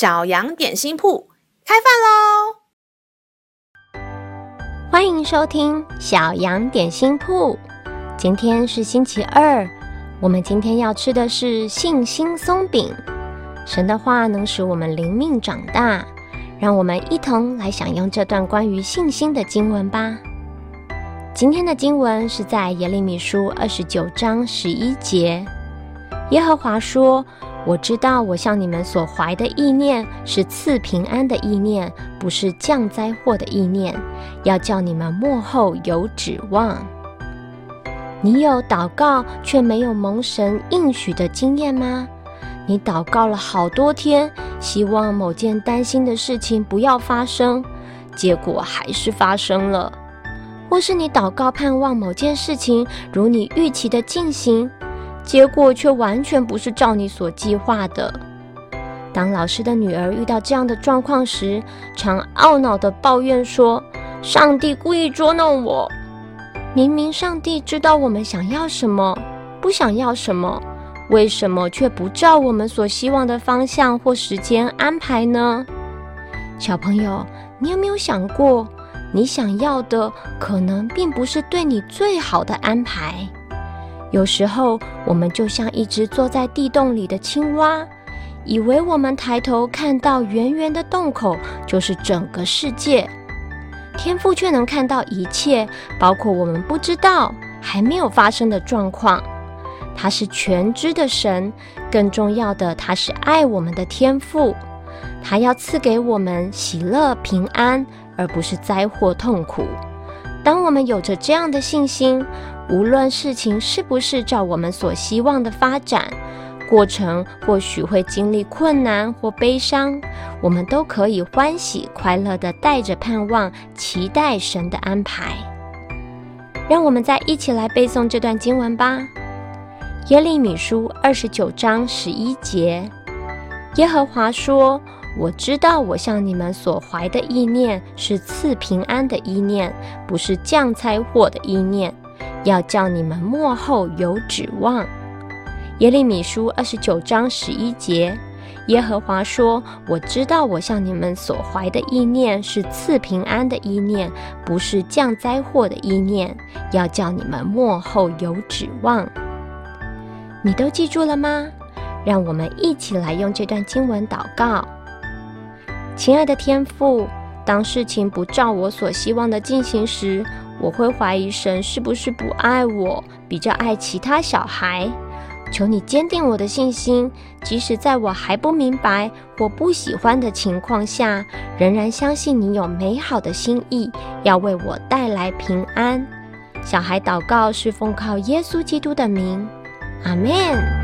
小羊点心铺开饭喽！欢迎收听小羊点心铺。今天是星期二，我们今天要吃的是信心松饼。神的话能使我们灵命长大，让我们一同来享用这段关于信心的经文吧。今天的经文是在耶利米书二十九章十一节。耶和华说：“我知道我向你们所怀的意念是赐平安的意念，不是降灾祸的意念，要叫你们末后有指望。”你有祷告却没有蒙神应许的经验吗？你祷告了好多天，希望某件担心的事情不要发生，结果还是发生了；或是你祷告盼望某件事情如你预期的进行，结果却完全不是照你所计划的。当老师的女儿遇到这样的状况时，常懊恼地抱怨说：“上帝故意捉弄我。”明明上帝知道我们想要什么，不想要什么。为什么却不照我们所希望的方向或时间安排呢？小朋友，你有没有想过，你想要的可能并不是对你最好的安排？有时候，我们就像一只坐在地洞里的青蛙，以为我们抬头看到圆圆的洞口就是整个世界，天父却能看到一切，包括我们不知道还没有发生的状况。他是全知的神，更重要的，他是爱我们的天父。他要赐给我们喜乐平安，而不是灾祸痛苦。当我们有着这样的信心，无论事情是不是照我们所希望的发展，过程或许会经历困难或悲伤，我们都可以欢喜快乐地带着盼望，期待神的安排。让我们再一起来背诵这段经文吧。耶利米书二十九章十一节，耶和华说：“我知道我向你们所怀的意念是赐平安的意念，不是降灾祸的意念，要叫你们末后有指望。”耶利米书二十九章十一节，耶和华说：“我知道我向你们所怀的意念是赐平安的意念，不是降灾祸的意念，要叫你们末后有指望。”你都记住了吗？让我们一起来用这段经文祷告。亲爱的天父，当事情不照我所希望的进行时，我会怀疑神是不是不爱我，比较爱其他小孩。求你坚定我的信心，即使在我还不明白或不喜欢的情况下，仍然相信你有美好的心意，要为我带来平安。小孩祷告是奉靠耶稣基督的名。阿门。